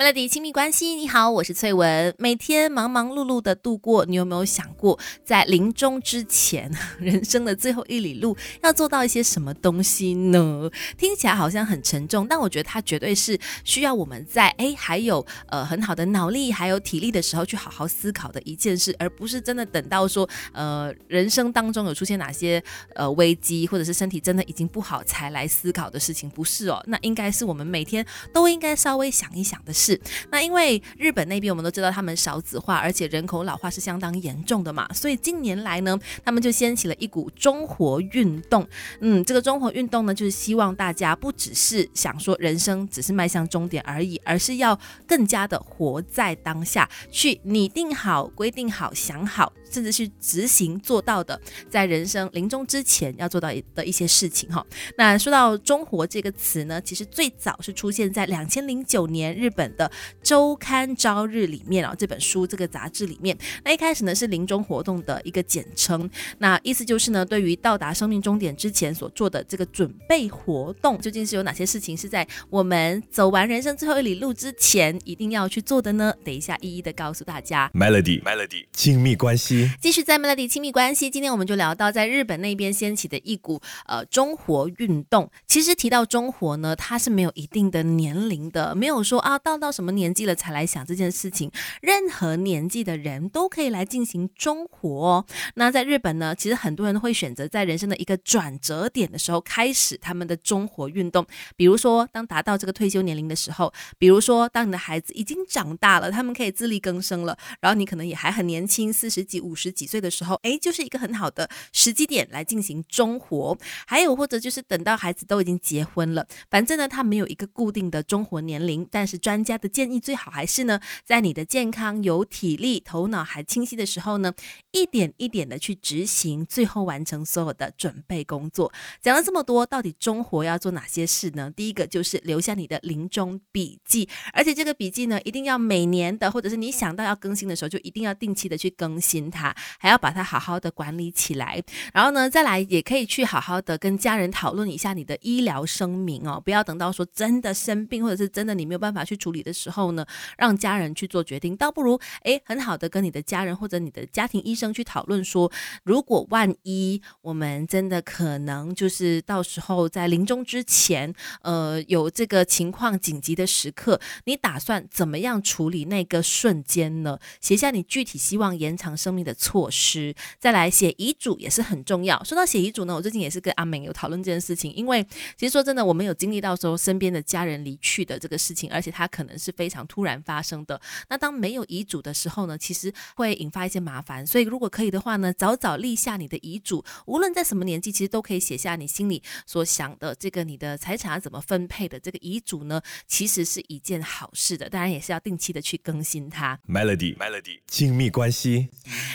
Melody 亲密关系，你好，我是翠文。每天忙忙碌碌的度过，你有没有想过，在临终之前，人生的最后一里路，要做到一些什么东西呢？听起来好像很沉重，但我觉得它绝对是需要我们在哎还有呃很好的脑力还有体力的时候去好好思考的一件事，而不是真的等到说呃人生当中有出现哪些呃危机，或者是身体真的已经不好才来思考的事情，不是哦。那应该是我们每天都应该稍微想一想的事。那因为日本那边我们都知道他们少子化，而且人口老化是相当严重的嘛，所以近年来呢，他们就掀起了一股中活运动。嗯，这个中活运动呢，就是希望大家不只是想说人生只是迈向终点而已，而是要更加的活在当下，去拟定好、规定好、想好。甚至是执行做到的，在人生临终之前要做到的一些事情哈。那说到“中活”这个词呢，其实最早是出现在两千零九年日本的周刊朝日里面哦，这本书这个杂志里面。那一开始呢是临终活动的一个简称，那意思就是呢，对于到达生命终点之前所做的这个准备活动，究竟是有哪些事情是在我们走完人生最后一里路之前一定要去做的呢？等一下一一的告诉大家。Melody，Melody，亲密关系。继续在 Melody 亲密关系，今天我们就聊到在日本那边掀起的一股呃中活运动。其实提到中活呢，它是没有一定的年龄的，没有说啊到到什么年纪了才来想这件事情，任何年纪的人都可以来进行中活。那在日本呢，其实很多人会选择在人生的一个转折点的时候开始他们的中活运动，比如说当达到这个退休年龄的时候，比如说当你的孩子已经长大了，他们可以自力更生了，然后你可能也还很年轻，四十几五。五十几岁的时候，哎，就是一个很好的时机点来进行中活。还有或者就是等到孩子都已经结婚了，反正呢，他没有一个固定的中活年龄。但是专家家的建议最好还是呢，在你的健康、有体力、头脑还清晰的时候呢，一点一点的去执行，最后完成所有的准备工作。讲了这么多，到底中活要做哪些事呢？第一个就是留下你的临终笔记，而且这个笔记呢，一定要每年的，或者是你想到要更新的时候，就一定要定期的去更新它。还要把它好好的管理起来，然后呢，再来也可以去好好的跟家人讨论一下你的医疗声明哦，不要等到说真的生病或者是真的你没有办法去处理的时候呢，让家人去做决定，倒不如哎很好的跟你的家人或者你的家庭医生去讨论说，如果万一我们真的可能就是到时候在临终之前，呃有这个情况紧急的时刻，你打算怎么样处理那个瞬间呢？写下你具体希望延长生命的。措施，再来写遗嘱也是很重要。说到写遗嘱呢，我最近也是跟阿美有讨论这件事情。因为其实说真的，我们有经历到时候身边的家人离去的这个事情，而且他可能是非常突然发生的。那当没有遗嘱的时候呢，其实会引发一些麻烦。所以如果可以的话呢，早早立下你的遗嘱，无论在什么年纪，其实都可以写下你心里所想的这个你的财产怎么分配的这个遗嘱呢，其实是一件好事的。当然也是要定期的去更新它。Melody，Melody，亲密关系。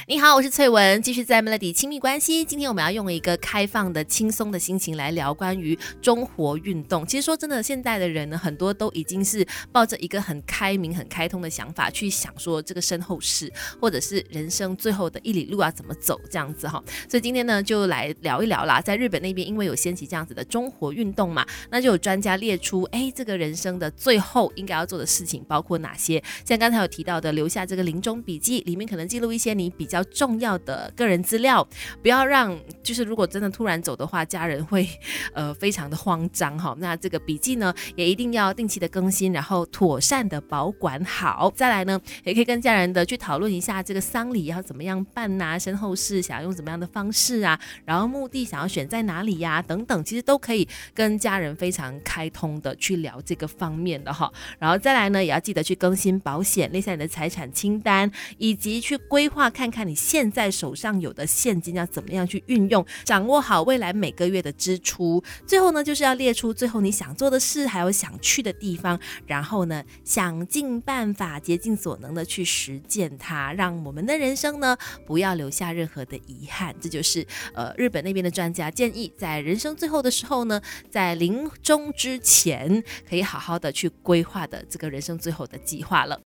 你好，我是翠文，继续在 Melody 亲密关系。今天我们要用一个开放的、轻松的心情来聊关于中活运动。其实说真的，现在的人呢，很多都已经是抱着一个很开明、很开通的想法去想说这个身后事，或者是人生最后的一里路啊怎么走这样子哈。所以今天呢，就来聊一聊啦。在日本那边，因为有掀起这样子的中活运动嘛，那就有专家列出，哎，这个人生的最后应该要做的事情包括哪些？像刚才有提到的，留下这个临终笔记，里面可能记录一些你比较。比较重要的个人资料，不要让就是如果真的突然走的话，家人会呃非常的慌张哈。那这个笔记呢，也一定要定期的更新，然后妥妥善的保管好。再来呢，也可以跟家人的去讨论一下这个丧礼要怎么样办呐，身后事想要用怎么样的方式啊，然后墓地想要选在哪里呀，等等，其实都可以跟家人非常开通的去聊这个方面的哈。然后再来呢，也要记得去更新保险，列下你的财产清单，以及去规划看看。你现在手上有的现金要怎么样去运用？掌握好未来每个月的支出。最后呢，就是要列出最后你想做的事，还有想去的地方。然后呢，想尽办法、竭尽所能的去实践它，让我们的人生呢不要留下任何的遗憾。这就是呃日本那边的专家建议，在人生最后的时候呢，在临终之前可以好好的去规划的这个人生最后的计划了。